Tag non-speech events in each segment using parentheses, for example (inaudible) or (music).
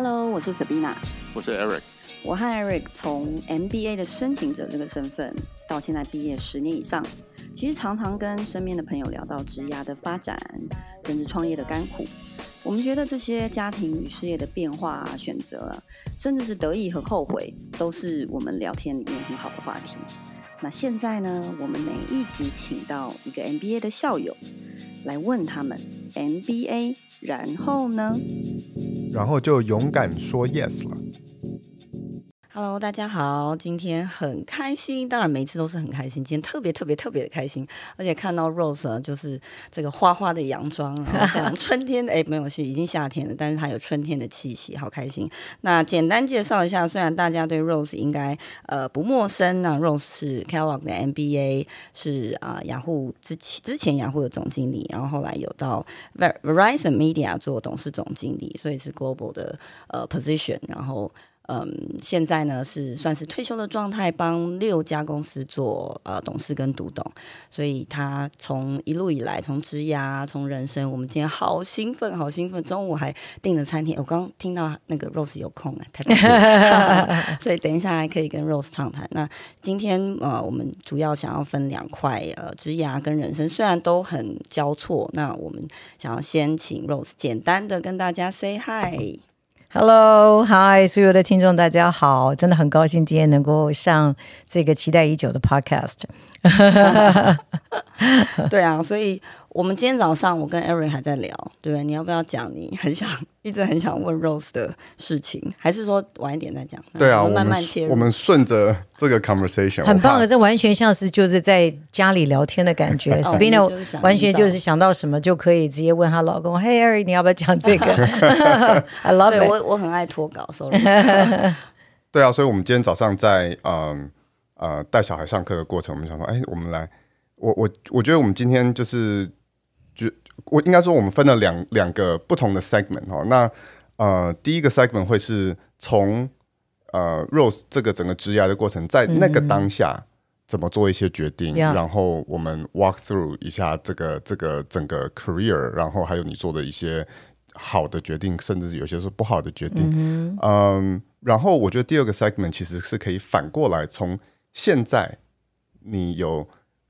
Hello，我是 Sabina，我是 Eric。我和 Eric 从 MBA 的申请者这个身份，到现在毕业十年以上，其实常常跟身边的朋友聊到职涯的发展，甚至创业的甘苦。我们觉得这些家庭与事业的变化啊、选择，甚至是得意和后悔，都是我们聊天里面很好的话题。那现在呢，我们每一集请到一个 MBA 的校友，来问他们 MBA，然后呢？然后就勇敢说 yes 了。Hello，大家好，今天很开心，当然每次都是很开心，今天特别特别特别的开心，而且看到 Rose 就是这个花花的洋装，然后像春天的，哎，没有，是已经夏天了，但是它有春天的气息，好开心。那简单介绍一下，虽然大家对 Rose 应该呃不陌生，那 Rose 是 Kellogg 的 MBA，是啊、呃、雅虎之前之前雅虎的总经理，然后后来有到 Verizon Media 做董事总经理，所以是 Global 的呃 position，然后。嗯，现在呢是算是退休的状态，帮六家公司做呃董事跟独董，所以他从一路以来，从职涯，从人生，我们今天好兴奋，好兴奋，中午还订了餐厅。(laughs) 我刚听到那个 Rose 有空哎，太棒了，(laughs) 所以等一下还可以跟 Rose 畅谈。那今天呃，我们主要想要分两块，呃，职涯跟人生，虽然都很交错，那我们想要先请 Rose 简单的跟大家 say hi。Hello，Hi，所有的听众大家好，真的很高兴今天能够上这个期待已久的 Podcast。(laughs) 对啊，所以我们今天早上我跟 Eric 还在聊，对不对？你要不要讲你很想 (laughs) 一直很想问 Rose 的事情，还是说晚一点再讲？对啊，我们慢慢切入。我们顺着这个 conversation，很棒的，这完全像是就是在家里聊天的感觉。(laughs) 哦、完全就是想到什么就可以直接问她老公：“Hey Eric，你要不要讲这个？(laughs) ”I love it。我我很爱脱稿，sorry。对啊，所以我们今天早上在嗯。呃，带小孩上课的过程，我们想说，哎，我们来，我我我觉得我们今天就是，就我应该说，我们分了两两个不同的 segment 哈。那呃，第一个 segment 会是从呃 Rose 这个整个职涯的过程，在那个当下怎么做一些决定，嗯、然后我们 walk through 一下这个这个整个 career，然后还有你做的一些好的决定，甚至有些是不好的决定。嗯，呃、然后我觉得第二个 segment 其实是可以反过来从现在你有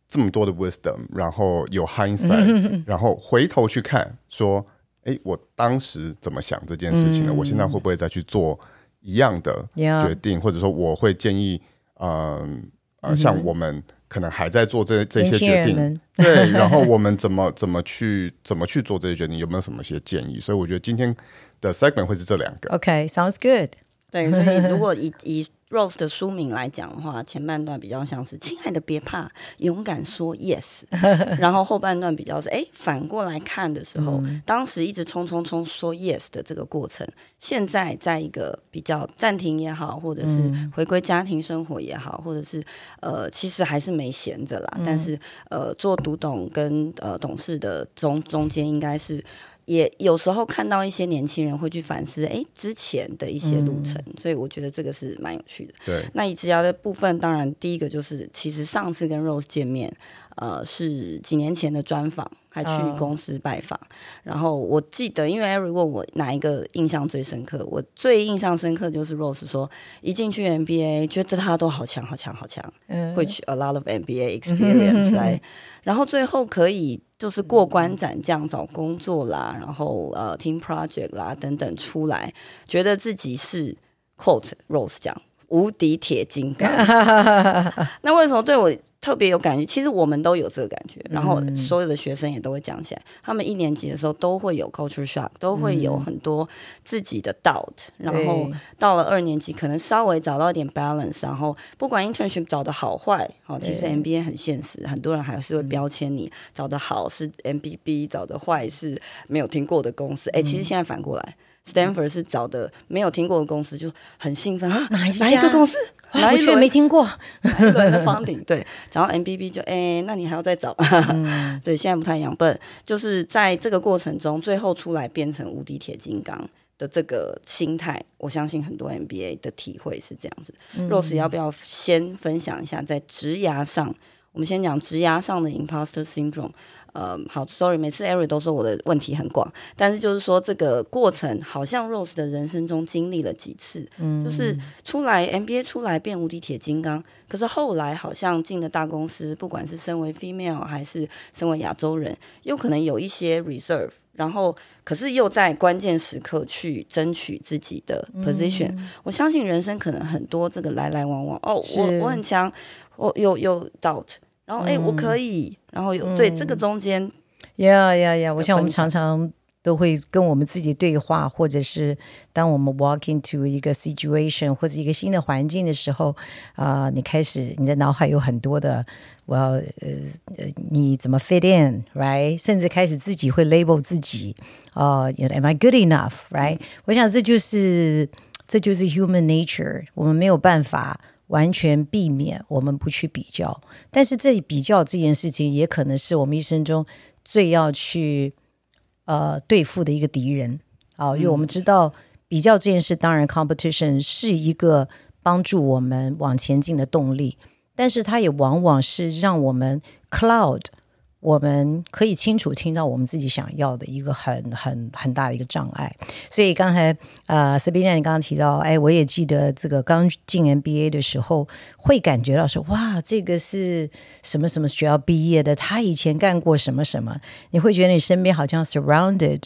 这么多的 wisdom，然后有 hindsight，然后回头去看，说，哎，我当时怎么想这件事情呢？我现在会不会再去做一样的决定？或者说，我会建议，嗯呃，像我们可能还在做这这些决定，对，(laughs) 然后我们怎么怎么去怎么去做这些决定？有没有什么些建议？所以我觉得今天的 segment 会是这两个。OK，sounds good。对，所以如果以以 Rose 的书名来讲的话，前半段比较像是“亲爱的，别怕，勇敢说 yes”，(laughs) 然后后半段比较是“哎，反过来看的时候，嗯、当时一直冲冲冲说 yes 的这个过程，现在在一个比较暂停也好，或者是回归家庭生活也好，或者是呃，其实还是没闲着啦。嗯、但是呃，做读懂跟呃董事的中中间应该是。也有时候看到一些年轻人会去反思，哎，之前的一些路程，嗯、所以我觉得这个是蛮有趣的。对，那以职涯的部分，当然第一个就是，其实上次跟 Rose 见面，呃，是几年前的专访，还去公司拜访。哦、然后我记得，因为如果我哪一个印象最深刻，我最印象深刻就是 Rose 说，一进去 MBA，觉得他都好强，好强，好强，嗯，which a lot of MBA experience，来、(laughs) 嗯，然后最后可以。就是过关斩将找工作啦，然后呃 team project 啦等等出来，觉得自己是 quote Rose 讲无敌铁金刚。(laughs) 那为什么对我？特别有感觉，其实我们都有这个感觉，然后所有的学生也都会讲起来。嗯、他们一年级的时候都会有 culture shock，都会有很多自己的 doubt、嗯。然后到了二年级，可能稍微找到一点 balance。然后不管 internship 找的好坏，好，其实 MBA 很现实，很多人还是会标签你找的好是 MBB，找的坏是没有听过的公司。哎、嗯，其实现在反过来，Stanford 是找的没有听过的公司，就很兴奋啊，哪一哪一个公司？完全没听过，对的 (laughs) 方顶对，然后 MBB 就哎，那你还要再找，嗯、(laughs) 对，现在不太一样，不就是在这个过程中，最后出来变成无敌铁金刚的这个心态，我相信很多 MBA 的体会是这样子。嗯、Rose 要不要先分享一下，在职涯上，我我们先讲职涯上的 imposter syndrome。呃，好，sorry，每次 Eric 都说我的问题很广，但是就是说这个过程好像 Rose 的人生中经历了几次，嗯，就是出来 MBA 出来变无敌铁金刚，可是后来好像进了大公司，不管是身为 female 还是身为亚洲人，又可能有一些 reserve，然后可是又在关键时刻去争取自己的 position，嗯。我相信人生可能很多这个来来往往，哦，我我很强，我有有 doubt。然后，哎、欸，我可以。然后有、嗯、对这个中间，呀呀呀！我想我们常常都会跟我们自己对话，或者是当我们 walk into 一个 situation 或者一个新的环境的时候，啊、呃，你开始你的脑海有很多的，我要呃呃，你怎么 fit in，right？甚至开始自己会 label 自己，啊、呃、，am I good enough，right？、嗯、我想这就是这就是 human nature，我们没有办法。完全避免我们不去比较，但是这比较这件事情也可能是我们一生中最要去呃对付的一个敌人啊，因为我们知道比较这件事，当然 competition 是一个帮助我们往前进的动力，但是它也往往是让我们 cloud。我们可以清楚听到我们自己想要的一个很很很大的一个障碍，所以刚才呃，Sabina 你刚刚提到，哎，我也记得这个刚进 MBA 的时候，会感觉到说，哇，这个是什么什么学校毕业的，他以前干过什么什么，你会觉得你身边好像 surrounded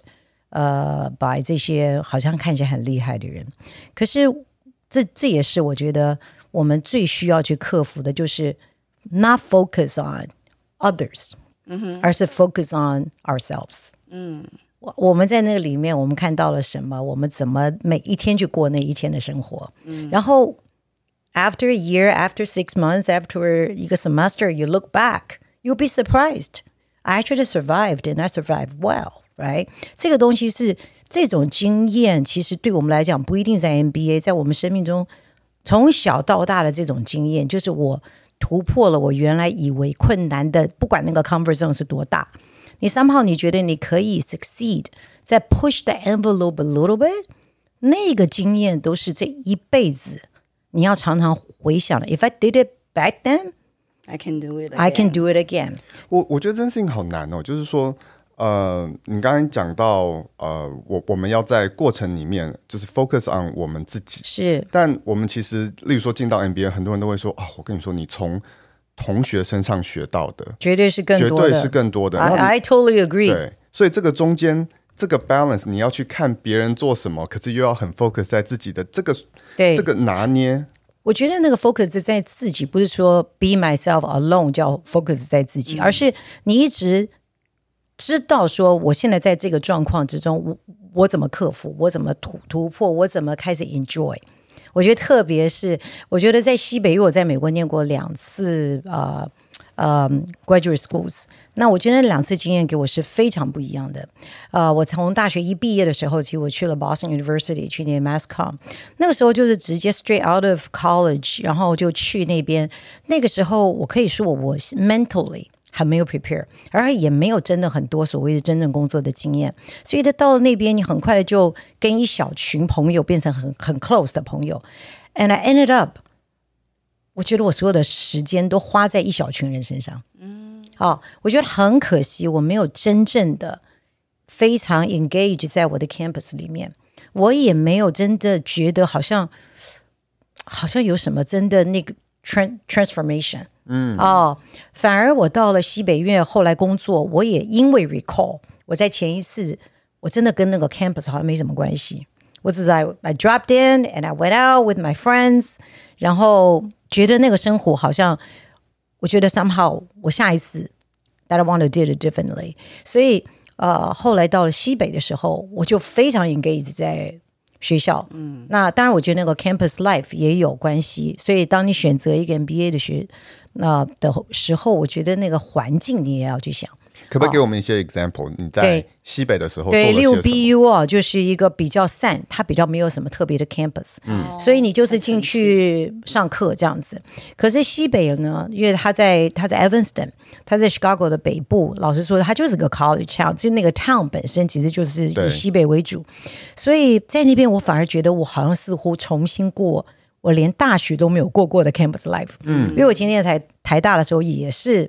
呃 by 这些好像看起来很厉害的人，可是这这也是我觉得我们最需要去克服的，就是 not focus on others。而是 focus on ourselves。嗯，我我们在那个里面，我们看到了什么？我们怎么每一天去过那一天的生活？嗯，然后 after a year, after six months, after 一个 semester, you look back, you'll be surprised. I actually survived, and I survived well, right? 这个东西是这种经验，其实对我们来讲不一定在 MBA，在我们生命中从小到大的这种经验，就是我。 突破了我原来以为困难的，不管那个 comfort zone 是多大，你 somehow 你觉得你可以 succeed，再 push the envelope a little bit，那个经验都是这一辈子你要常常回想的。If I did it back then, I can do it. I can do it again. 我我觉得这件事情好难哦，就是说。呃，你刚才讲到，呃，我我们要在过程里面就是 focus on 我们自己，是。但我们其实，例如说进到 MBA，很多人都会说啊、哦，我跟你说，你从同学身上学到的，绝对是更多的，绝对是更多的。I, I totally agree。对，所以这个中间这个 balance，你要去看别人做什么，可是又要很 focus 在自己的这个，对这个拿捏。我觉得那个 focus 在自己，不是说 be myself alone 叫 focus 在自己，嗯、而是你一直。知道说，我现在在这个状况之中，我我怎么克服？我怎么突突破？我怎么开始 enjoy？我觉得特别是，我觉得在西北，因为我在美国念过两次呃呃 graduate schools，那我觉得两次经验给我是非常不一样的。呃，我从大学一毕业的时候，其实我去了 Boston University 去念 Mass Com，那个时候就是直接 straight out of college，然后就去那边。那个时候，我可以说我我 mentally。还没有 prepare，而也没有真的很多所谓的真正工作的经验，所以他到了那边，你很快的就跟一小群朋友变成很很 close 的朋友。And I ended up，我觉得我所有的时间都花在一小群人身上。嗯，好，我觉得很可惜，我没有真正的非常 engage 在我的 campus 里面，我也没有真的觉得好像好像有什么真的那个 trans transformation。嗯哦，反而我到了西北院后来工作，我也因为 recall，我在前一次我真的跟那个 campus 好像没什么关系，我只是 I dropped in and I went out with my friends，然后觉得那个生活好像，我觉得 somehow 我下一次 that I want to do it differently，所以呃后来到了西北的时候，我就非常 engage 在。学校，嗯，那当然，我觉得那个 campus life 也有关系。所以，当你选择一个 MBA 的学那的时候，我觉得那个环境你也要去想。可不可以给我们一些 example？你在西北的时候，对，六 BU 啊，就是一个比较散，它比较没有什么特别的 campus，嗯，所以你就是进去上课这样子。可是西北呢，因为它在它在 Evanston，它在 Chicago 的北部，老实说，它就是个 college town，就那个 town 本身其实就是以西北为主，所以在那边我反而觉得我好像似乎重新过我连大学都没有过过的 campus life。嗯，因为我前天在台台大的时候也是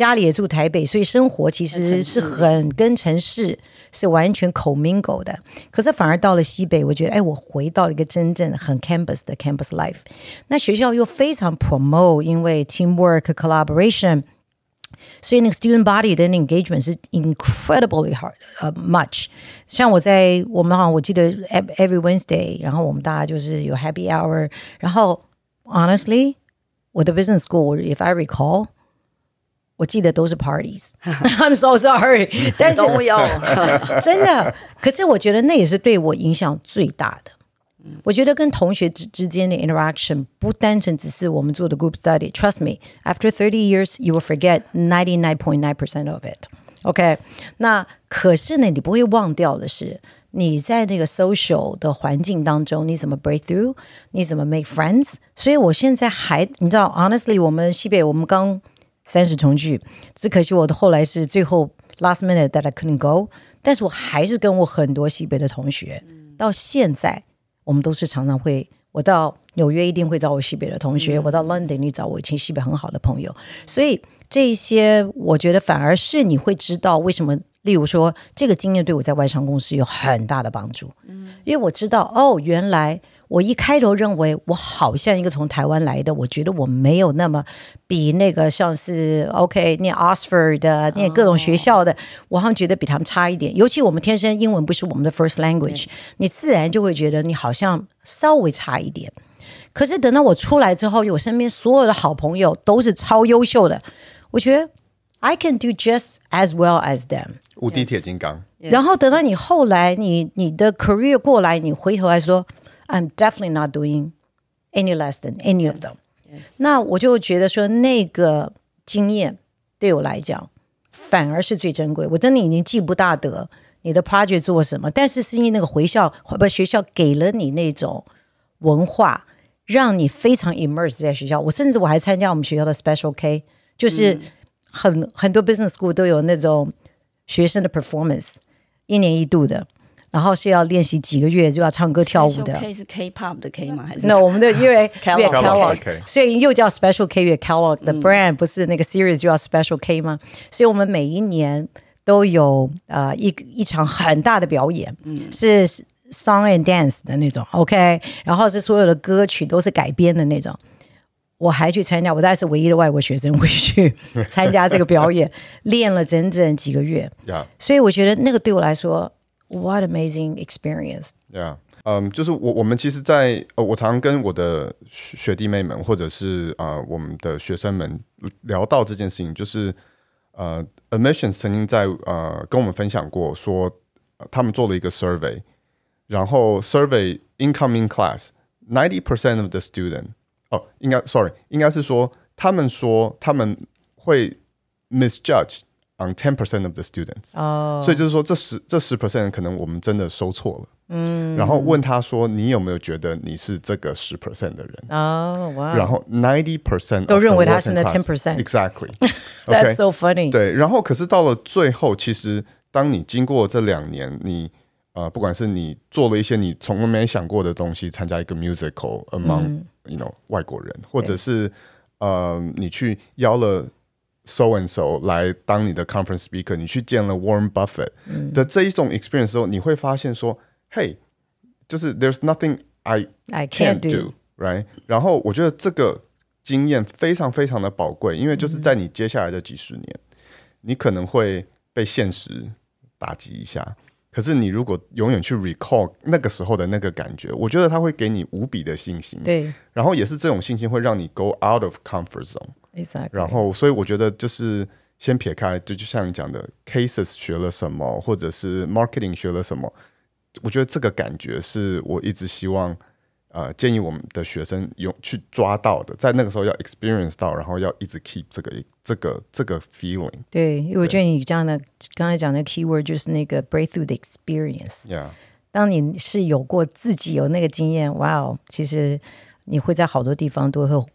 家里也住台北，所以生活其实是很跟城市是完全 commingle 的。可是反而到了西北，我觉得哎，我回到了一个真正很 campus 的 campus life。那学校又非常 promote，因为 teamwork collaboration。所以那个 student body 的 engagement 是 incredibly hard，呃、uh,，much。像我在我们好像我记得 every Wednesday，然后我们大家就是有 happy hour，然后 honestly，我的 business school，if I recall，我记得都是 parties。 I'm so (laughs) sorry，但是都有，(laughs) (laughs) 真的。可是我觉得那也是对我影响最大的。我觉得跟同学之之间的 interaction 不单纯只是我们做的 group study。Trust me, after thirty years, you will forget ninety nine point nine percent of it. OK，那可是呢，你不会忘掉的是你在那个 social 的环境当中，你怎么 break through，你怎么 make friends。所以我现在还你知道，honestly，我们西北我们刚 三十重聚，只可惜我的后来是最后 last minute that I couldn't go，但是我还是跟我很多西北的同学到现在。我们都是常常会，我到纽约一定会找我西北的同学，嗯、我到 London 你找我以前西北很好的朋友，所以这些我觉得反而是你会知道为什么，例如说这个经验对我在外商公司有很大的帮助，嗯，因为我知道哦，原来。我一开头认为我好像一个从台湾来的，我觉得我没有那么比那个像是 OK 念 Oxford 的念各种学校的，我好像觉得比他们差一点。尤其我们天生英文不是我们的 first language，你自然就会觉得你好像稍微差一点。可是等到我出来之后，我身边所有的好朋友都是超优秀的，我觉得 I can do just as well as them，无敌铁金刚。然后等到你后来你你的 career 过来，你回头来说。I'm definitely not doing any less than any of them. Yes. 那我就觉得说，那个经验对我来讲反而是最珍贵。我真的已经记不大得你的 project 做什么，但是是因为那个回校不学校给了你那种文化，让你非常 immerse 在学校。我甚至我还参加我们学校的 Special K，就是很、嗯、很多 business school 都有那种学生的 performance，一年一度的。然后是要练习几个月，就要唱歌跳舞的。K 是 K-pop 的 K 吗？还是？那我们的 (laughs) 因为 Kellogg，所以又叫 Special K 月 Kellogg 的 brand 不是那个 series 就叫 Special K 吗？所以我们每一年都有呃一一场很大的表演，嗯，是 song and dance 的那种，OK，然后是所有的歌曲都是改编的那种。我还去参加，我大概是唯一的外国学生会去 (laughs) 参加这个表演，练了整整几个月。(laughs) 所以我觉得那个对我来说。What amazing experience! Yeah，嗯、um，就是我我们其实在，在呃，我常常跟我的学弟妹们，或者是啊、呃，我们的学生们聊到这件事情，就是呃，Admissions 曾经在呃跟我们分享过说，说、呃、他们做了一个 survey，然后 survey incoming class ninety percent of the student，哦，应该 sorry，应该是说他们说他们会 misjudge。 On ten percent of the students，哦、oh.，所以就是说这十这十 percent 可能我们真的收错了，嗯，然后问他说，你有没有觉得你是这个十 percent 的人？哦，哇，然后 ninety percent 都认为他是那 ten percent，exactly，that's so funny。对，然后可是到了最后，其实当你经过这两年，你呃，不管是你做了一些你从来没想过的东西，参加一个 musical among、嗯、you know 外国人，或者是呃，你去邀了。 So and so 来当你的 conference speaker，你去见了 Warren Buffett 的这一种 experience 之后，你会发现说，嘿，就是 There's nothing I I can't do，right？然后我觉得这个经验非常非常的宝贵，因为就是在你接下来的几十年，你可能会被现实打击一下，可是你如果永远去 recall 那个时候的那个感觉，我觉得它会给你无比的信心。对，然后也是这种信心会让你 go out of comfort zone。Exactly. 然后，所以我觉得就是先撇开，就就像你讲的，cases 学了什么，或者是 marketing 学了什么，我觉得这个感觉是我一直希望，呃，建议我们的学生有去抓到的，在那个时候要 experience 到，然后要一直 keep 这个这个这个 feeling。对，因为我觉得你这样的刚才讲的 keyword 就是那个 breakthrough 的 experience。Yeah，当你是有过自己有那个经验，哇哦，其实你会在好多地方都会。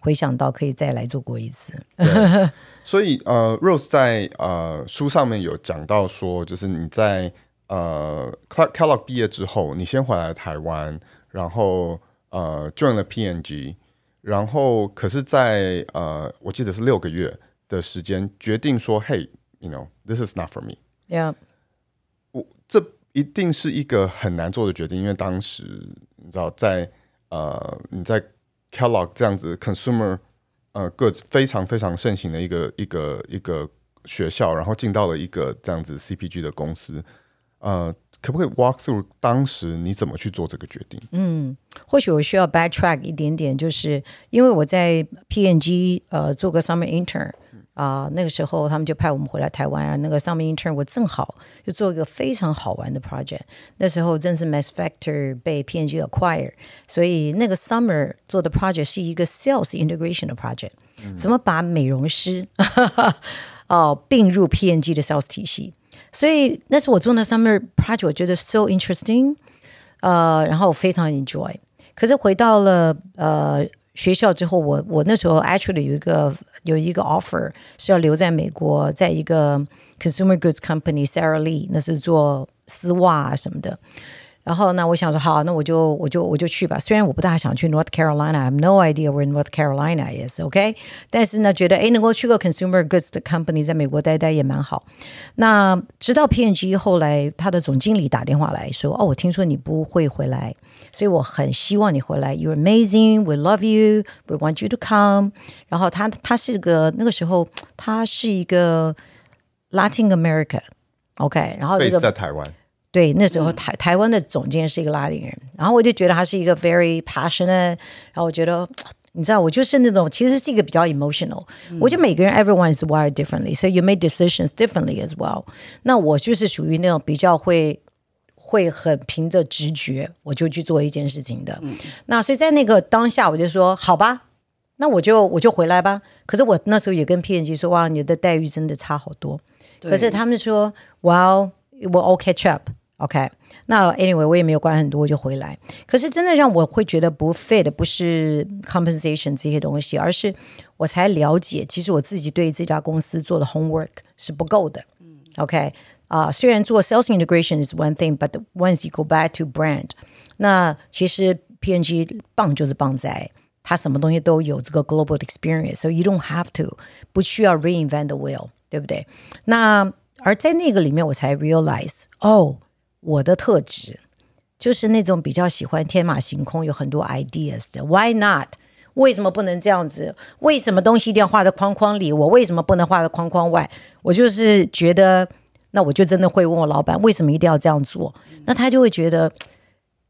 回想到可以再来做过一次，(laughs) 所以呃，Rose 在呃书上面有讲到说，就是你在呃 Kellogg 毕业之后，你先回来台湾，然后呃 join 了 PNG，然后可是在，在呃我记得是六个月的时间，决定说，Hey，you know，this is not for me。Yeah，我这一定是一个很难做的决定，因为当时你知道在，在呃你在 Kellogg 这样子 consumer 呃个非常非常盛行的一个一个一个学校，然后进到了一个这样子 CPG 的公司，呃。可不可以 walk through 当时你怎么去做这个决定？嗯，或许我需要 backtrack 一点点，就是因为我在 PNG 呃做个 summer intern 啊、呃，那个时候他们就派我们回来台湾啊，那个 summer intern 我正好就做一个非常好玩的 project。那时候正是 Mass Factor 被 PNG acquire，所以那个 summer 做的 project 是一个 sales integration 的 project，、嗯、怎么把美容师哦并入 PNG 的 sales 体系。所以那是我做的 summer project，我觉得 so interesting，呃，然后我非常 enjoy。可是回到了呃学校之后，我我那时候 actually 有一个有一个 offer 是要留在美国，在一个 consumer goods company Sara Lee，那是做丝袜啊什么的。然后呢，我想说好，那我就我就我就去吧。虽然我不大想去 North Carolina，I have no idea where North Carolina is，OK？但是呢，觉得诶能够去个 consumer goods 的 company，在美国待待也蛮好。那直到 P&G 后来，他的总经理打电话来说：“哦，我听说你不会回来，所以我很希望你回来。You're amazing, we love you, we want you to come。”然后他他是个那个时候他是一个 Latin America，OK？然后这个在台湾。对，那时候台台湾的总监是一个拉丁人，然后我就觉得他是一个 very passionate，然后我觉得 (tsk) 你知道，我就是那种其实是一个比较 emotional，嗯。我觉得每个人 everyone is wired differently，so you make decisions differently as well。那我就是属于那种比较会会很凭着直觉我就去做一件事情的。嗯、那所以在那个当下，我就说好吧，那我就我就回来吧。可是我那时候也跟 P&G 说，哇，你的待遇真的差好多。可是他们说，Well, we'll all catch up。OK，那 Anyway 我也没有管很多，我就回来。可是真的让我会觉得不 fit 的不是 compensation 这些东西，而是我才了解，其实我自己对这家公司做的 homework 是不够的。OK 啊、uh，虽然做 sales integration is one thing，but once you go back to brand，那其实 P&G 棒就是棒在它什么东西都有这个 global experience，so you don't have to 不需要 reinvent the wheel，对不对？那而在那个里面，我才 realize 哦。 我的特质就是那种比较喜欢天马行空，有很多 ideas 的。Why not？为什么不能这样子？为什么东西一定要画在框框里？我为什么不能画在框框外？我就是觉得，那我就真的会问我老板，为什么一定要这样做？那他就会觉得，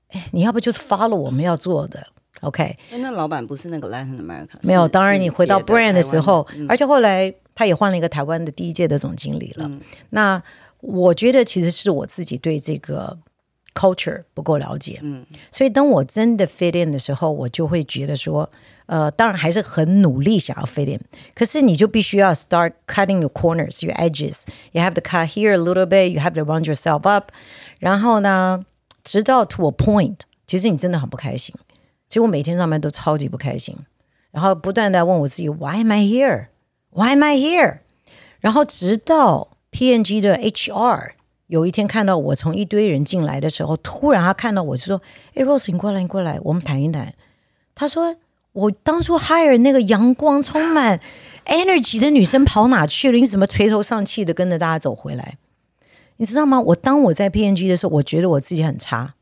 哎，你要不就是 follow 我们要做的？OK？那老板不是那个 Latin America？没有，当然你回到 brand 的时候，嗯、而且后来他也换了一个台湾的第一届的总经理了。嗯、那。我觉得其实是我自己对这个 culture 不够了解，嗯，所以当我真的 fit in 的时候，我就会觉得说，呃，当然还是很努力想要 fit in，可是你就必须要 start cutting your corners, your edges. You have to cut here a little bit, you have to round yourself up. 然后呢，直到 to a point，其实你真的很不开心。其实我每天上班都超级不开心，然后不断的问我自己，Why am I here? Why am I here? 然后直到 P&G 的 HR 有一天看到我从一堆人进来的时候，突然他看到我就说：“哎，Rose，你过来，你过来，我们谈一谈。”他说：“我当初 hire 那个阳光充满 energy 的女生跑哪去了？你怎么垂头丧气的跟着大家走回来？你知道吗？我当我在 P N G 的时候，我觉得我自己很差，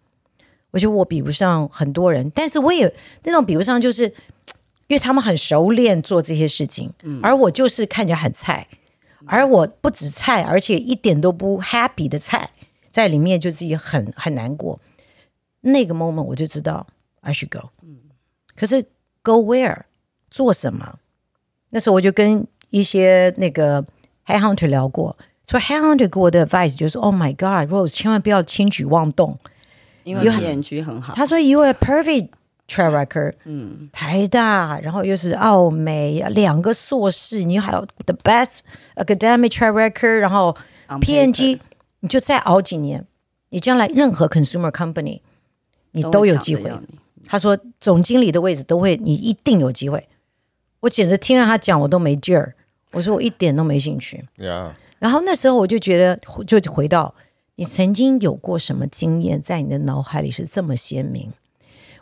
我觉得我比不上很多人，但是我也那种比不上，就是因为他们很熟练做这些事情，而我就是看起来很菜。”而我不止菜，而且一点都不 happy 的菜，在里面就自己很很难过。那个 moment 我就知道 I should go。可是 go where 做什么？那时候我就跟一些那个 headhunter 聊过，说 headhunter 给我的 advice 就是 Oh my God，Rose 千万不要轻举妄动，因为很好。他说 You are perfect。Track record，嗯，台大，然后又是澳美，两个硕士，你还有 the best academic track record，然后 PNG，你就再熬几年，你将来任何 consumer company，你都有机会。他说总经理的位置都会，你一定有机会。我简直听了他讲，我都没劲儿。我说我一点都没兴趣。Yeah. 然后那时候我就觉得，就回到你曾经有过什么经验，在你的脑海里是这么鲜明。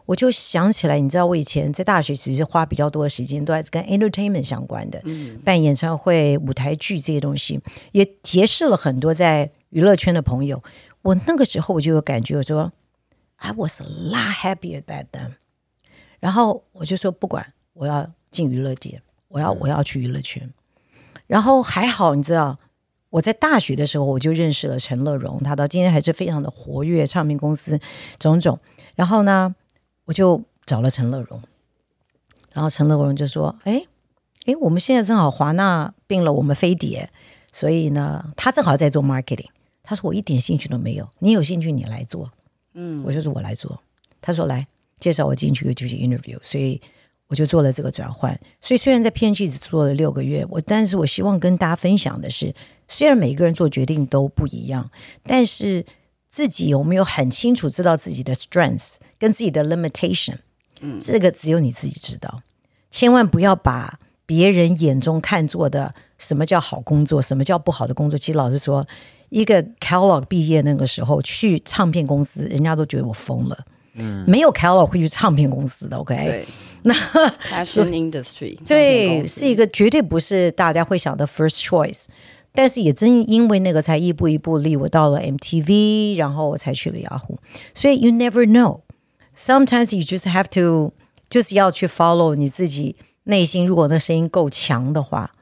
我就想起来，你知道，我以前在大学其实花比较多的时间都在跟 entertainment 相关的，嗯，办演唱会、舞台剧这些东西，也结识了很多在娱乐圈的朋友。我那个时候我就有感觉，我说 I was a lot happier back then。然后我就说不管，我要进娱乐界，我要我要去娱乐圈。然后还好，你知道。我在大学的时候，我就认识了陈乐融，他到今天还是非常的活跃，唱片公司种种。然后呢，我就找了陈乐融，然后陈乐融就说：“哎，哎，我们现在正好华纳并了我们飞碟，所以呢，他正好在做 marketing。他说我一点兴趣都没有，你有兴趣你来做。嗯，我就说我来做。他说来介绍我进去就去 interview，所以。”我就做了这个转换，所以虽然在 P&G 只做了六个月，我但是我希望跟大家分享的是，虽然每个人做决定都不一样，但是自己有没有很清楚知道自己的 strengths 跟自己的 limitation，嗯，这个只有你自己知道，千万不要把别人眼中看作的什么叫好工作，什么叫不好的工作。其实老实说，一个 Kellogg 毕业那个时候去唱片公司，人家都觉得我疯了。嗯，没有 Kellogg 会去唱片公司的，OK？对，(laughs) 那 Fashion Industry 对，是一个绝对不是大家会想的 first choice，但是也正因为那个才一步一步立我到了 MTV，然后我才去了雅虎，所以 you never know，sometimes you just have to 就是要去 follow 你自己内心，如果那声音够强的话，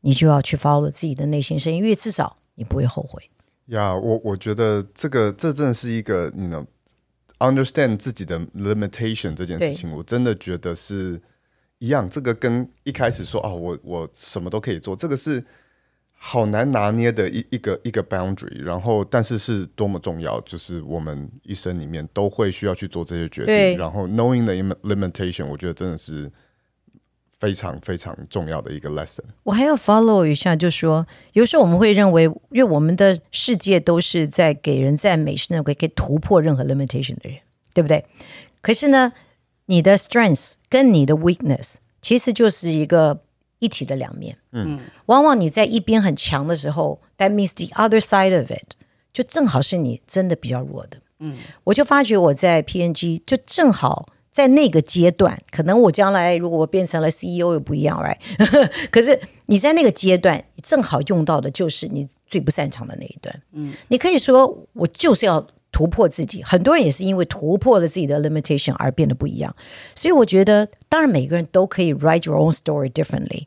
你就要去 follow 自己的内心声音，因为至少你不会后悔。呀、yeah，我我觉得这个这真的是一个你能。understand 自己的 limitation 这件事情，我真的觉得是一样。这个跟一开始说啊，我我什么都可以做，这个是好难拿捏的一一个一个 boundary。然后，但是是多么重要，就是我们一生里面都会需要去做这些决定。然后，knowing the limitation，我觉得真的是非常非常重要的一个 lesson。我还要 follow 一下，就是说有时候我们会认为，因为我们的世界都是在给人赞美，是那种可以突破任何 limitation 的人，对不对？可是呢，你的 strength 跟你的 weakness 其实就是一个一体的两面。嗯，往往你在一边很强的时候，that means the other side of it 就正好是你真的比较弱的。嗯，我就发觉我在 PNG 就正好。在那个阶段，可能我将来如果我变成了 CEO 又不一样，right？(laughs) 可是你在那个阶段，正好用到的就是你最不擅长的那一段。嗯，你可以说我就是要突破自己。很多人也是因为突破了自己的 limitation 而变得不一样。所以我觉得，当然每个人都可以 write your own story differently。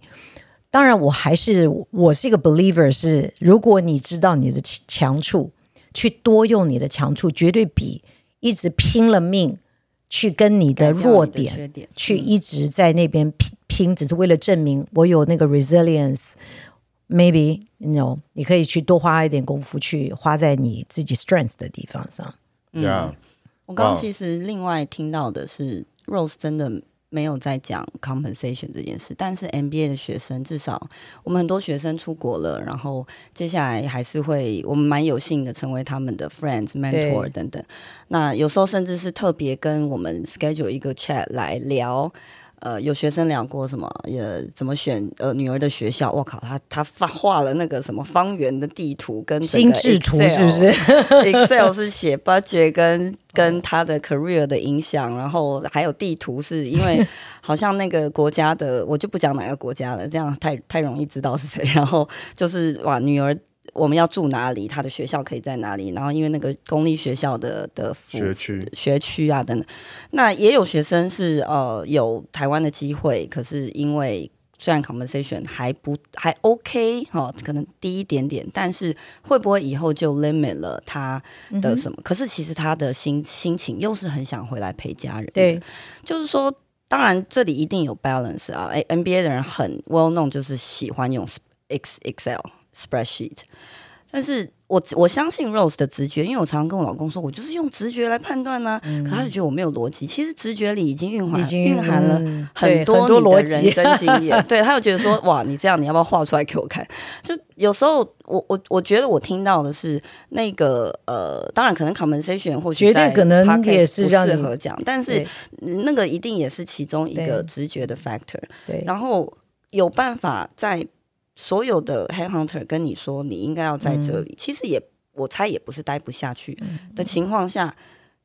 当然，我还是我是一个 believer，是如果你知道你的强处，去多用你的强处，绝对比一直拼了命。去跟你的弱点，点去一直在那边拼拼，只是为了证明我有那个 resilience。Maybe you know，你可以去多花一点功夫，去花在你自己 strength 的地方上。嗯，yeah. 我刚刚其实另外听到的是，Rose 真的。没有在讲 compensation 这件事，但是 MBA 的学生至少我们很多学生出国了，然后接下来还是会我们蛮有幸的成为他们的 friends、mentor 等等。那有时候甚至是特别跟我们 schedule 一个 chat 来聊。呃，有学生聊过什么？也怎么选呃女儿的学校？我靠，他他发画了那个什么方圆的地图跟心智图是不是？Excel 是写 budget 跟 (laughs) 跟他的 career 的影响，然后还有地图是因为好像那个国家的，我就不讲哪个国家了，这样太太容易知道是谁。然后就是哇，女儿。我们要住哪里？他的学校可以在哪里？然后因为那个公立学校的的学区学区啊等等，那也有学生是呃有台湾的机会，可是因为虽然 compensation 还不还 OK 哈、哦，可能低一点点，但是会不会以后就 limit 了他的什么？嗯、可是其实他的心心情又是很想回来陪家人。对，就是说，当然这里一定有 balance 啊。哎，NBA 的人很 well known，就是喜欢用 X Excel。Spreadsheet，但是我我相信 Rose 的直觉，因为我常常跟我老公说，我就是用直觉来判断呢、啊嗯。可他就觉得我没有逻辑，其实直觉里已经蕴含蕴含了很多你的人生经验。(laughs) 对，他就觉得说，哇，你这样你要不要画出来给我看？就有时候我我我觉得我听到的是那个呃，当然可能 compensation 或许绝对可能也是不适合讲，但是那个一定也是其中一个直觉的 factor。对，然后有办法在。所有的 headhunter 跟你说你应该要在这里，嗯、其实也我猜也不是待不下去的情况下，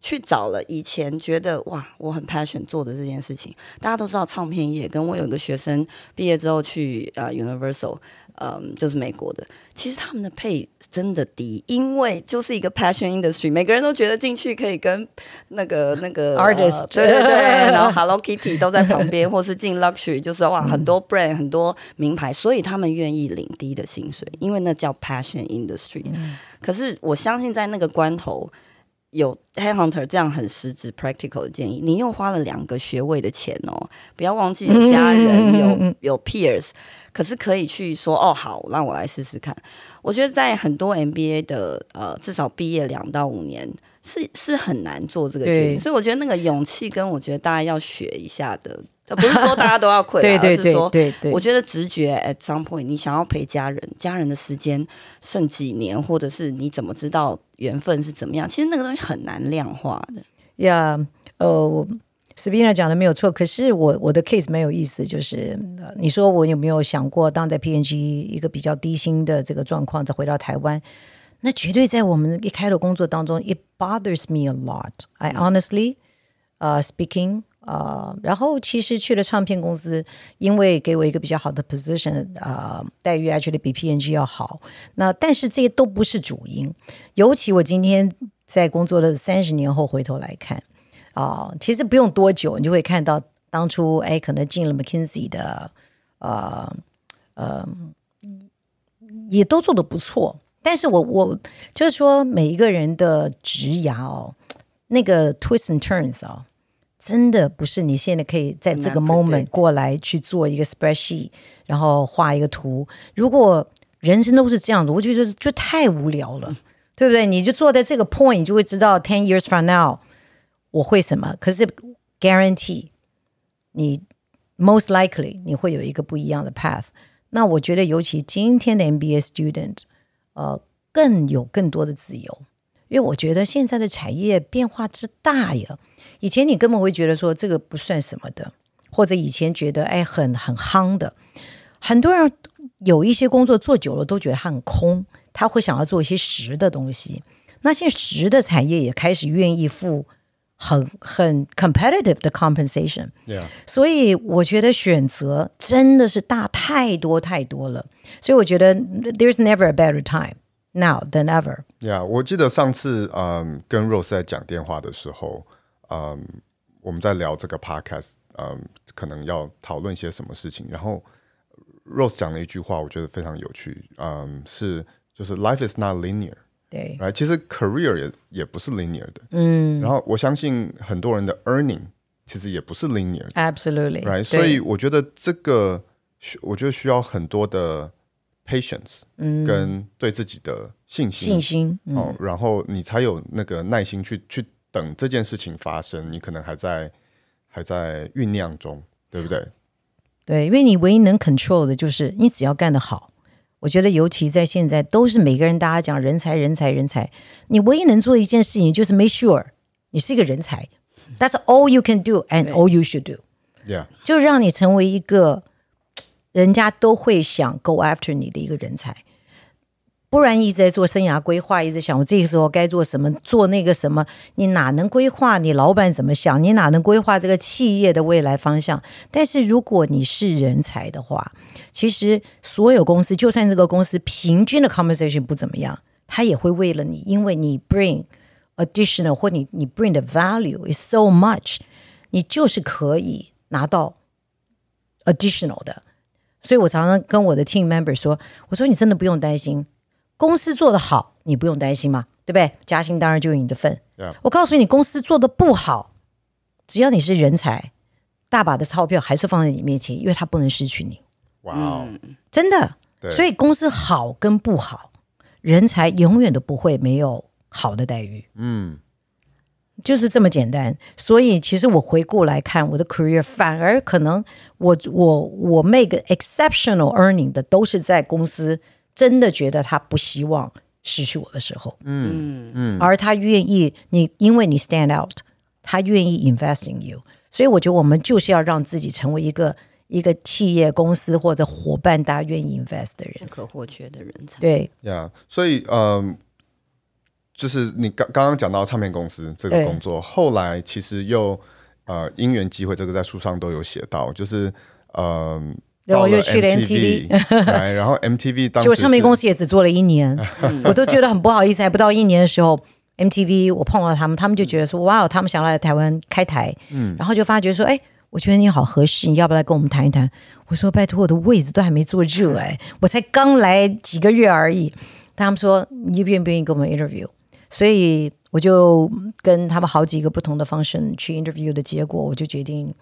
去找了以前觉得哇，我很 passion 做的这件事情。大家都知道唱片业，跟我有个学生毕业之后去呃 Universal，嗯，就是美国的。其实他们的 pay 真的低，因为就是一个 passion industry，每个人都觉得进去可以跟那个那个 artist，、呃、对对对，(laughs) 然后 Hello Kitty 都在旁边，或是进 luxury，就是哇很多 brand 很多名牌，所以他们愿意领低的薪水，因为那叫 passion industry。嗯、可是我相信在那个关头。有 headhunter 这样很实质 practical 的建议，你又花了两个学位的钱哦，不要忘记有家人，有有 peers，可是可以去说哦，好，让我来试试看。我觉得在很多 MBA 的呃，至少毕业两到五年是是很难做这个决定，所以我觉得那个勇气跟我觉得大家要学一下的。不是说大家都要 (laughs) 亏，对对对，而是说，我觉得直觉 at some point，你想要陪家人，家人的时间剩几年，或者是你怎么知道缘分是怎么样？其实那个东西很难量化的。呀，yeah, 呃，Sabina 讲的没有错，可是我我的 case 蛮有意思，就是你说我有没有想过，当在 PNG 一个比较低薪的这个状况，再回到台湾，那绝对在我们一开头工作当中，it bothers me a lot. I honestly, 呃、uh, speaking. 呃，然后其实去了唱片公司，因为给我一个比较好的 position，呃，待遇 actually 比 P N G 要好。那但是这些都不是主因，尤其我今天在工作了三十年后回头来看，啊、其实不用多久，你就会看到当初哎，可能进了 McKinsey 的，呃呃，也都做得不错。但是我我就是说，每一个人的职涯哦，那个 twist and turns、哦。真的不是你现在可以在这个 moment 过来去做一个 spreadsheet，然后画一个图。如果人生都是这样子，我觉得就太无聊了，对不对？你就坐在这个 point，你就会知道 ten years from now 我会什么。可是 guarantee 你 most likely 你会有一个不一样的 path。那我觉得尤其今天的 MBA student，呃，更有更多的自由，因为我觉得现在的产业变化之大呀。以前你根本会觉得说这个不算什么的，或者以前觉得哎很很夯的，很多人有一些工作做久了都觉得它很空，他会想要做一些实的东西。那些实的产业也开始愿意付很很 competitive 的 compensation。所以我觉得选择真的是大太多太多了。所以我觉得 there's never a better time now than ever。Yeah，我记得上次嗯跟 Rose 在讲电话的时候。嗯，我们在聊这个 podcast，嗯，可能要讨论些什么事情。然后 Rose 讲了一句话，我觉得非常有趣。嗯，是就是 life is not linear，对，来，其实 career 也也不是 linear 的。嗯，然后我相信很多人的 earning 其实也不是 linear，absolutely，right？所以我觉得这个，我觉得需要很多的 patience，嗯，跟对自己的信心，信心，哦，然后你才有那个耐心去去。等这件事情发生，你可能还在还在酝酿中，对不对？对，因为你唯一能 control 的就是你只要干得好。我觉得尤其在现在，都是每个人大家讲人才、人才、人才，你唯一能做一件事情就是 make sure 你是一个人才。That's all you can do and all you should do。Yeah，就让你成为一个人家都会想 go after 你的一个人才。不然一直在做生涯规划，一直想我这个时候该做什么，做那个什么，你哪能规划？你老板怎么想？你哪能规划这个企业的未来方向？但是如果你是人才的话，其实所有公司，就算这个公司平均的 compensation 不怎么样，他也会为了你，因为你 bring additional 或你你 bring 的 value is so much，你就是可以拿到 additional 的。所以我常常跟我的 team member 说，我说你真的不用担心。公司做得好，你不用担心嘛，对不对？加薪当然就有你的份。我告诉你，公司做得不好，只要你是人才，大把的钞票还是放在你面前，因为他不能失去你。哇哦，真的。所以公司好跟不好，人才永远都不会没有好的待遇。嗯，就是这么简单。所以其实我回顾来看我的 career，反而可能我我我 make exceptional earning 的都是在公司。真的觉得他不希望失去我的时候，嗯嗯，而他愿意你，因为你 stand out，他愿意 invest in you，所以我觉得我们就是要让自己成为一个一个企业公司或者伙伴，大家愿意 invest 的人，不可或缺的人才。对呀，yeah, 所以嗯，就是你刚刚刚讲到唱片公司这个工作，后来其实又呃因缘机会，这个在书上都有写到，就是呃，然后又去了 MTV，然后 MTV (laughs) 当时结果唱片公司也只做了一年，(laughs) 我都觉得很不好意思，还不到一年的时候，MTV 我碰到他们，他们就觉得说哇，他们想来台湾开台，嗯，然后就发觉说，哎，我觉得你好合适，你要不要来跟我们谈一谈？我说拜托，我的位置都还没坐热哎，我才刚来几个月而已。他们说你愿不愿意跟我们 interview？所以我就跟他们好几个不同的 function 去 interview 的结果，我就决定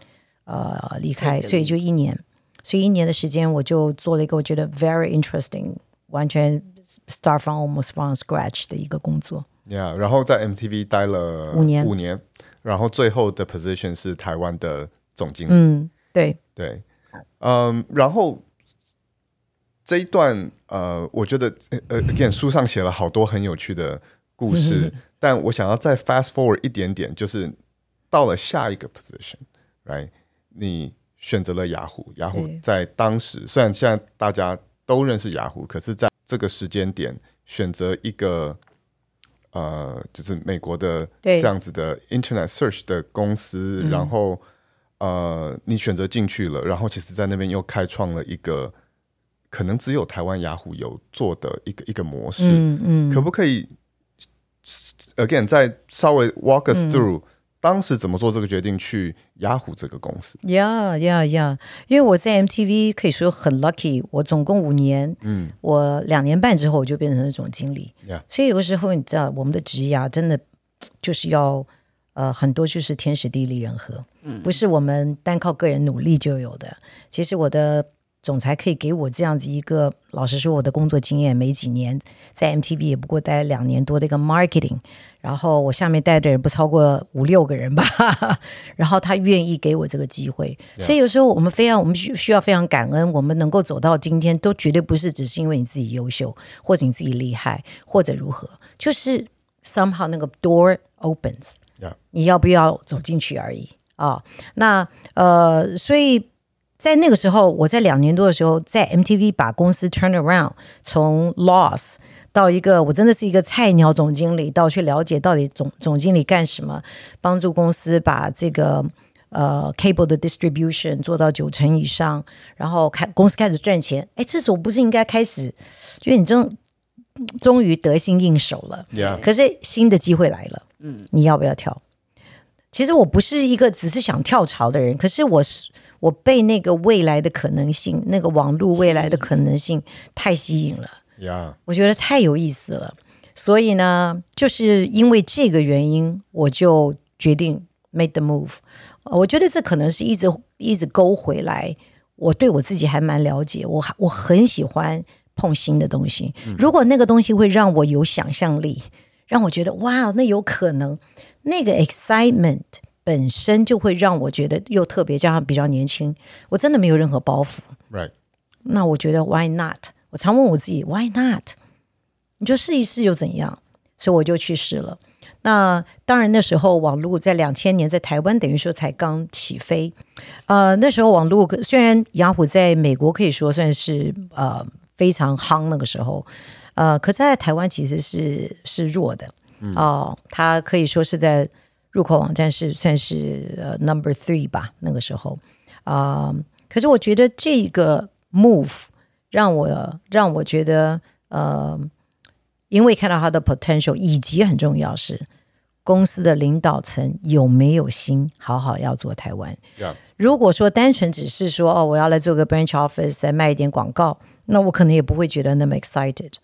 呃离开。所以就一年，所以一年的时间我就做了一个我觉得 very interesting，完全 start from almost from scratch 的一个工作。Yeah，然后在 MTV 待了五年，五年，然后最后的 position 是台湾的总经理。嗯，对对，嗯，然后。这一段呃，我觉得呃，again 书上写了好多很有趣的故事，嗯、但我想要再 fast forward 一点点，就是到了下一个 position，right？你选择了雅虎，雅虎在当时虽然现在大家都认识雅虎，可是在这个时间点选择一个呃，就是美国的这样子的 Internet Search 的公司，然后呃，你选择进去了，然后其实在那边又开创了一个。可能只有台湾雅虎有做的一个一个模式，嗯嗯，可不可以？Again，再稍微 walk us through，嗯，当时怎么做这个决定去雅虎这个公司？Yeah, yeah, yeah。因为我在 MTV 可以说很 lucky，我总共五年，嗯，我两年半之后我就变成了总经理，Yeah。所以有的时候你知道，我们的职业真的就是要呃很多就是天时地利人和，嗯，不是我们单靠个人努力就有的。其实我的。总裁可以给我这样子一个，老实说，我的工作经验没几年，在 MTV 也不过待两年多的一个 marketing，然后我下面带的人不超过五六个人吧，(laughs) 然后他愿意给我这个机会.所以有时候我们非常，我们需需要非常感恩，我们能够走到今天，都绝对不是只是因为你自己优秀，或者你自己厉害，或者如何，就是 somehow 那个 door opens，Yeah. 你要不要走进去而已啊？那呃，所以。在那个时候，我在两年多的时候，在 MTV 把公司 turn around，从 loss 到一个我真的是一个菜鸟总经理，到去了解到底总总经理干什么，帮助公司把这个呃 cable 的 distribution 做到九成以上，然后开公司开始赚钱。哎，这时候不是应该开始？因为你终终于得心应手了.可是新的机会来了，嗯，你要不要跳？其实我不是一个只是想跳槽的人，可是我是。我被那个未来的可能性，那个网络未来的可能性太吸引了.我觉得太有意思了。所以呢，就是因为这个原因，我就决定 make the move。我觉得这可能是一直一直勾回来。我对我自己还蛮了解，我我很喜欢碰新的东西。如果那个东西会让我有想象力，让我觉得哇，那有可能，那个 excitement。本身就会让我觉得又特别，加上比较年轻，我真的没有任何包袱。Right？那我觉得 Why not？我常问我自己 Why not？你就试一试又怎样？所以我就去试了。那当然那时候网络在两千年在台湾等于说才刚起飞。呃，那时候网络虽然雅虎在美国可以说算是呃非常夯那个时候，呃，可在台湾其实是是弱的哦，它可以说是在。入口网站是算是呃 number three 吧，那个时候啊、呃，可是我觉得这个 move 让我让我觉得呃，因为看到它的 potential，以及很重要是公司的领导层有没有心好好要做台湾。Yeah. 如果说单纯只是说哦，我要来做个 branch office 来卖一点广告，那我可能也不会觉得那么 excited，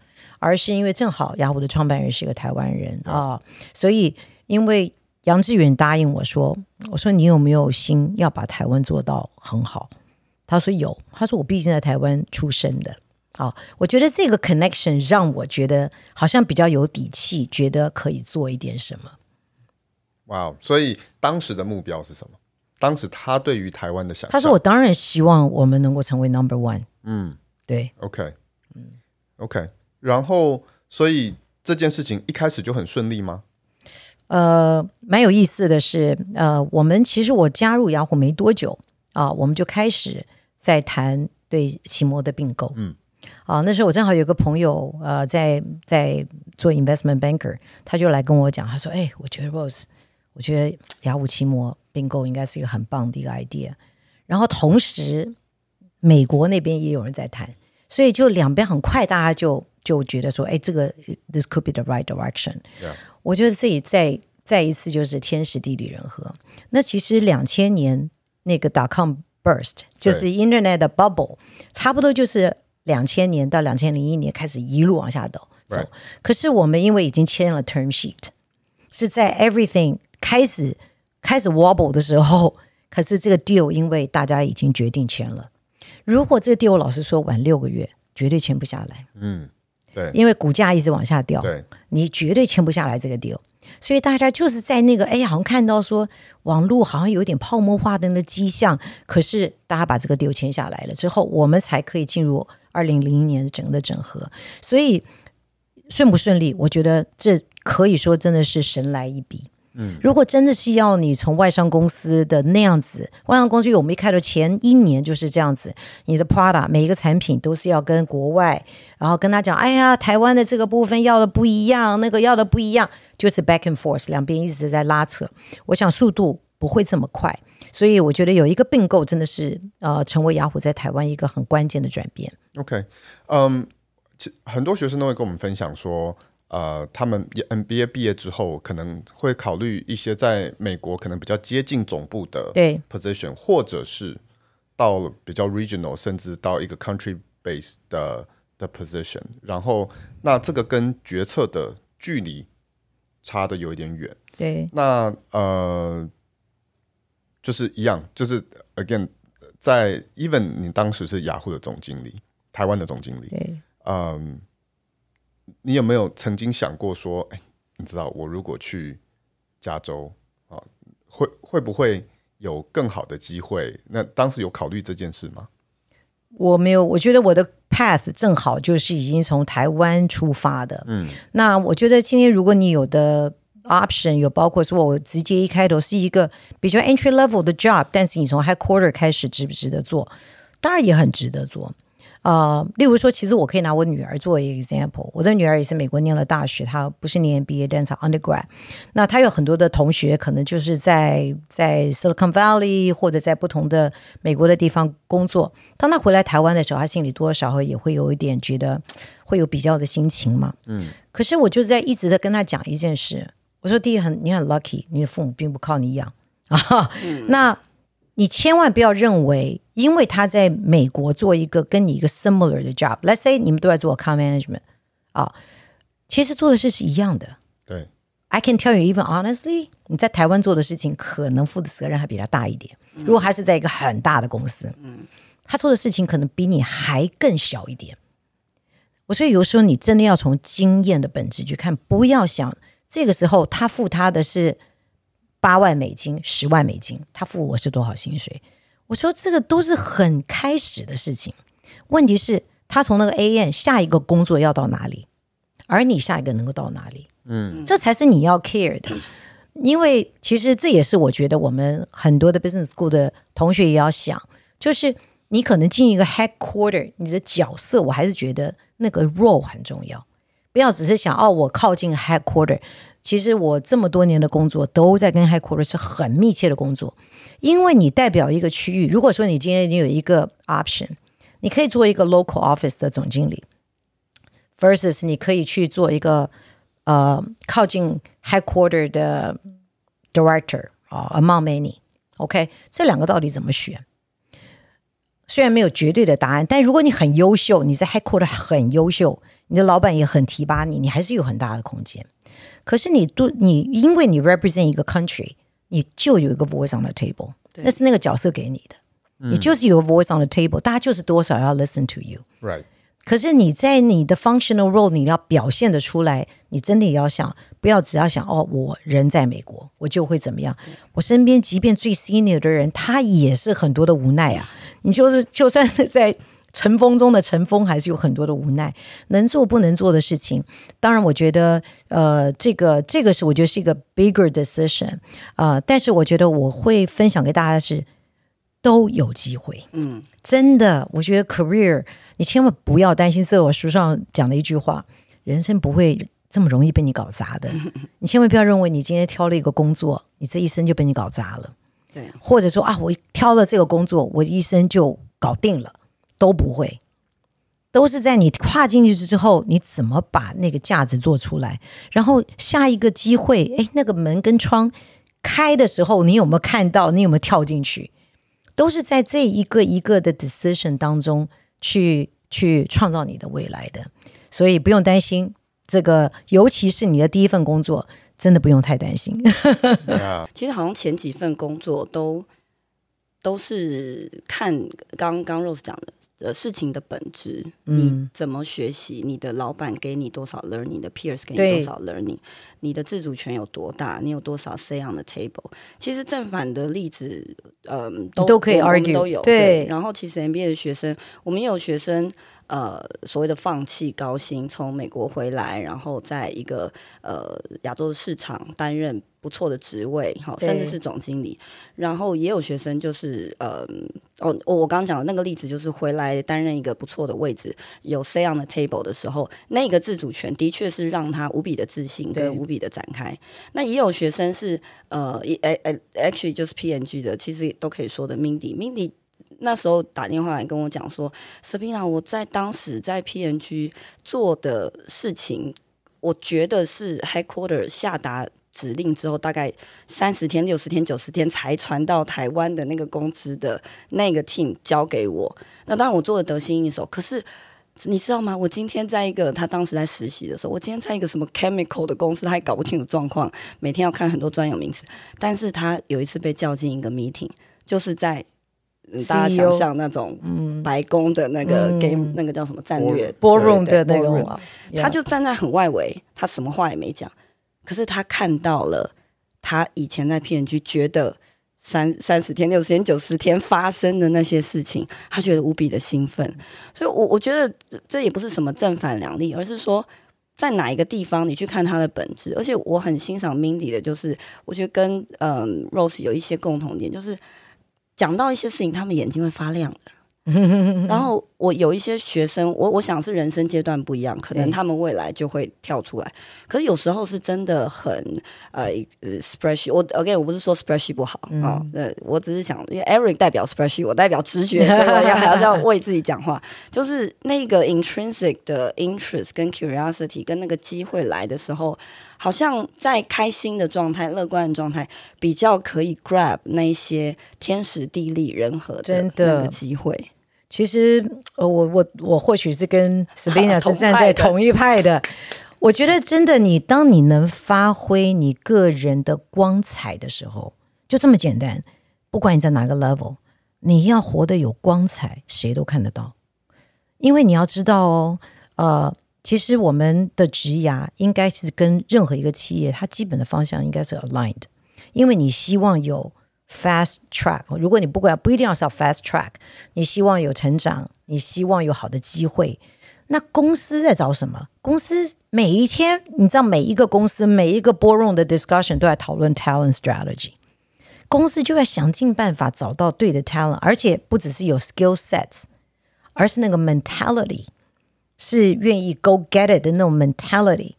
而是因为正好雅虎的创办人是个台湾人啊 Yeah.、哦，所以因为。杨致远答应我说：“我说你有没有心要把台湾做到很好？”他说有。他说我毕竟在台湾出生的，好，我觉得这个 connection 让我觉得好像比较有底气，觉得可以做一点什么。哇！所以当时的目标是什么？当时他对于台湾的想，他说我当然希望我们能够成为 number one。嗯，对。OK，嗯，OK。然后，所以这件事情一开始就很顺利吗？呃，蛮有意思的是，呃，我们其实我加入雅虎没多久啊，我们就开始在谈对奇摩的并购。嗯，啊，那时候我正好有个朋友，呃，在在做 investment banker，他就来跟我讲，他说：“哎，我觉得 Rose，我觉得雅虎奇摩并购应该是一个很棒的一个 idea。”然后同时，美国那边也有人在谈，所以就两边很快，大家就就觉得说：“哎，这个 this could be the right direction。” Yeah. 我觉得这里再再一次就是天时地利人和。那其实两千年那个 dot com burst 就是 internet 的 bubble，差不多就是。两千年到两千零一年开始一路往下走.可是我们因为已经签了 term sheet，是在 everything 开始开始 wobble 的时候，可是这个 deal 因为大家已经决定签了，如果这个 deal 老实说晚六个月，绝对签不下来。嗯，对，因为股价一直往下掉，对，你绝对签不下来这个 deal。所以大家就是在那个哎呀，好像看到说网络好像有点泡沫化的那个迹象，可是大家把这个 deal 签下来了之后，我们才可以进入。二零零一年的整个的整合，所以顺不顺利，我觉得这可以说真的是神来一笔。嗯，如果真的是要你从外商公司的那样子，外商公司我们一开头前一年就是这样子，你的 product 每一个产品都是要跟国外，然后跟他讲，哎呀，台湾的这个部分要的不一样，那个要的不一样，就是 back and forth，两边一直在拉扯。我想速度不会这么快，所以我觉得有一个并购真的是呃，成为雅虎在台湾一个很关键的转变。OK，嗯，其很多学生都会跟我们分享说，呃，他们 MBA 毕业之后可能会考虑一些在美国可能比较接近总部的 position，或者是到了比较 regional，甚至到一个 country base 的的 position。然后，那这个跟决策的距离差的有一点远。对，那呃，就是一样，就是 again，在 even 你当时是雅虎的总经理。台湾的总经理，对，嗯，你有没有曾经想过说，哎，你知道我如果去加州啊，会会不会有更好的机会？那当时有考虑这件事吗？我没有，我觉得我的 path 正好就是已经从台湾出发的。嗯，那我觉得今天如果你有的 option 有包括说我直接一开头是一个比较 entry level 的 job，但是你从 headquarter 开始值不值得做？当然也很值得做。呃，例如说，其实我可以拿我女儿做一个 example。我的女儿也是美国念了大学，她不是念 MBA，但是 undergrad。那她有很多的同学，可能就是在在 Silicon Valley 或者在不同的美国的地方工作。当她回来台湾的时候，她心里多少也会有一点觉得会有比较的心情嘛。嗯。可是我就在一直的跟她讲一件事，我说：第一，很你很 lucky，你的父母并不靠你养啊。(laughs) 嗯、那。你千万不要认为，因为他在美国做一个跟你一个 similar 的 job，let's say 你们都在做 account management 啊，其实做的事是一样的。对，I can tell you even honestly，你在台湾做的事情可能负的责任还比他大一点。如果还是在一个很大的公司，嗯，他做的事情可能比你还更小一点。我所以有时候你真的要从经验的本质去看，不要想这个时候他付他的是。八万美金，十万美金，他付我是多少薪水？我说这个都是很开始的事情。问题是，他从那个 AM 下一个工作要到哪里，而你下一个能够到哪里？嗯，这才是你要 care 的。因为其实这也是我觉得我们很多的 business school 的同学也要想，就是你可能进一个 headquarter，你的角色，我还是觉得那个 role 很重要。不要只是想哦，我靠近 headquarter。其实我这么多年的工作都在跟 headquarter 是很密切的工作，因为你代表一个区域。如果说你今天你有一个 option，你可以做一个 local office 的总经理，versus 你可以去做一个呃靠近 headquarter 的 director 啊，among many，OK，这两个到底怎么选？虽然没有绝对的答案，但如果你很优秀，你在 headquarter 很优秀，你的老板也很提拔你，你还是有很大的空间。可是你都你因为你 represent 一个 country，你就有一个 voice on the table，那是那个角色给你的，嗯、你就是有 voice on the table，大家就是多少要 listen to you。Right。可是你在你的 functional role，你要表现得出来，你真的也要想，不要只要想哦，我人在美国，我就会怎么样？我身边即便最 senior 的人，他也是很多的无奈啊。你就是就算是在。尘封中的尘封，还是有很多的无奈，能做不能做的事情。当然，我觉得，呃，这个这个是我觉得是一个 bigger decision 啊、呃。但是，我觉得我会分享给大家的是都有机会。嗯，真的，我觉得 career 你千万不要担心。这我书上讲的一句话：人生不会这么容易被你搞砸的。(laughs) 你千万不要认为你今天挑了一个工作，你这一生就被你搞砸了。对，或者说啊，我挑了这个工作，我一生就搞定了，都不会。都是在你跨进去之后，你怎么把那个价值做出来？然后下一个机会，哎，那个门跟窗开的时候，你有没有看到？你有没有跳进去？都是在这一个一个的 decision 当中去去创造你的未来的，所以不用担心这个，尤其是你的第一份工作，真的不用太担心。(laughs) 其实好像前几份工作都都是看刚刚 Rose 讲的。的事情的本质，你怎么学习？你的老板给你多少 learning？你的 peers 给你多少 learning？你的自主权有多大？你有多少 say on the table？其实正反的例子，嗯，都都可以 argue，都有对。对，然后其实 MBA 的学生，我们也有学生。呃，所谓的放弃高薪，从美国回来，然后在一个呃亚洲的市场担任不错的职位，好，甚至是总经理。然后也有学生就是呃，哦，我刚刚讲的那个例子，就是回来担任一个不错的位置，有 say on the table 的时候，那个自主权的确是让他无比的自信跟无比的展开。那也有学生是呃，哎哎，actually 就是 PNG 的，其实都可以说的 Mindy，Mindy。那时候打电话来跟我讲说，Sabina，我在当时在 PNG 做的事情，我觉得是 Headquarter 下达指令之后，大概三十天、六十天、九十天才传到台湾的那个公司的那个 team 交给我。那当然我做的得心应手，可是你知道吗？我今天在一个他当时在实习的时候，我今天在一个什么 chemical 的公司，他还搞不清楚状况，每天要看很多专有名词。但是他有一次被叫进一个 meeting，就是在。大家想象那种白宫的那个 game，、嗯、那个叫什么战略 ballroom 的那个，他就站在很外围，他什么话也没讲，可是他看到了他以前在 P&G 觉得三三十天、六十天、九十天发生的那些事情，他觉得无比的兴奋。所以我，我我觉得这也不是什么正反两立，而是说在哪一个地方你去看他的本质。而且我很欣赏 Mindy 的，就是我觉得跟嗯 Rose 有一些共同点，就是。讲到一些事情，他们眼睛会发亮的。(laughs) 然后我有一些学生，我我想是人生阶段不一样，可能他们未来就会跳出来。可是有时候是真的很呃呃 spreadsheet，我 again 我不是说 spreadsheet 不好啊，呃、嗯哦，我只是想，因为 Eric 代表 spreadsheet，我代表直觉，所以我要还要为自己讲话。就是那个 intrinsic 的 interest 跟 curiosity 跟那个机会来的时候，好像在开心的状态、乐观的状态，比较可以 grab 那些天时地利人和的那个机会。其实，呃，我我我或许是跟 (laughs) Sabina 是站在同一派的。我觉得真的，你当你能发挥你个人的光彩的时候，就这么简单。不管你在哪个 level，你要活得有光彩，谁都看得到。因为你要知道哦，呃，其实我们的职涯应该是跟任何一个企业，它基本的方向应该是 aligned。因为你希望有。Fast track，如果你不管不一定要是 fast track，你希望有成长，你希望有好的机会，那公司在找什么？公司每一天，你知道每一个公司每一个 borrow 的 discussion 都在讨论 talent strategy，公司就在想尽办法找到对的 talent，而且不只是有 skill sets，而是那个 mentality 是愿意 go get it 的那种 mentality，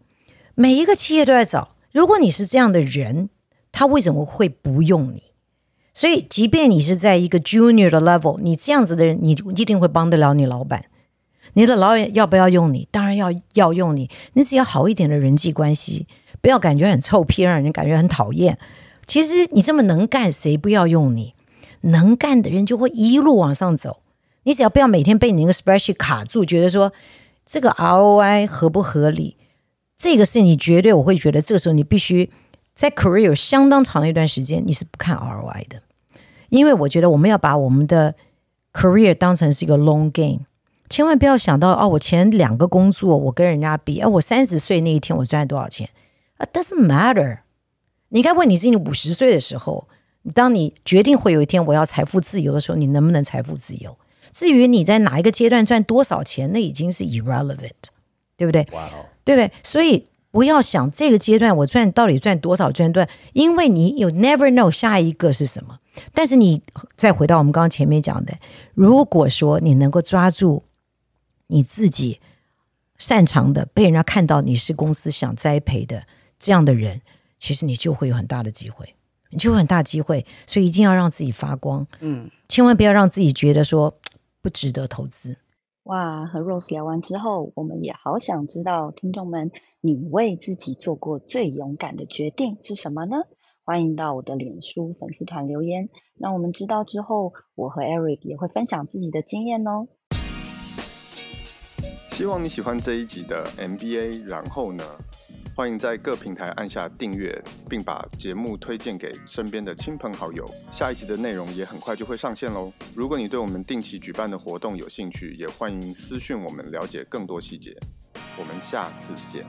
每一个企业都在找。如果你是这样的人，他为什么会不用你？所以，即便你是在一个 junior 的 level，你这样子的人，你一定会帮得了你老板。你的老板要不要用你？当然要要用你。你只要好一点的人际关系，不要感觉很臭屁，让人感觉很讨厌。其实你这么能干，谁不要用你？能干的人就会一路往上走。你只要不要每天被你那个 spreadsheet 卡住，觉得说这个 ROI 合不合理？这个是你绝对我会觉得，这个时候你必须在 career 有相当长的一段时间，你是不看 ROI 的。因为我觉得我们要把我们的 career 当成是一个 long game，千万不要想到哦，我前两个工作我跟人家比，哦，我三十岁那一天我赚多少钱啊？Doesn't matter。你应该问你自己，你五十岁的时候，当你决定会有一天我要财富自由的时候，你能不能财富自由？至于你在哪一个阶段赚多少钱，那已经是 irrelevant，对不对.对不对？所以不要想这个阶段我赚到底赚多少赚多少，因为你有 never know 下一个是什么。但是你再回到我们刚刚前面讲的，如果说你能够抓住你自己擅长的，被人家看到你是公司想栽培的这样的人，其实你就会有很大的机会，你就会很大机会。所以一定要让自己发光，嗯，千万不要让自己觉得说不值得投资。哇，和 Rose 聊完之后，我们也好想知道，听众们，你为自己做过最勇敢的决定是什么呢？欢迎到我的脸书粉丝团留言，让我们知道之后，我和 Eric 也会分享自己的经验哦。希望你喜欢这一集的 MBA，然后呢，欢迎在各平台按下订阅，并把节目推荐给身边的亲朋好友。下一集的内容也很快就会上线喽。如果你对我们定期举办的活动有兴趣，也欢迎私讯我们了解更多细节。我们下次见。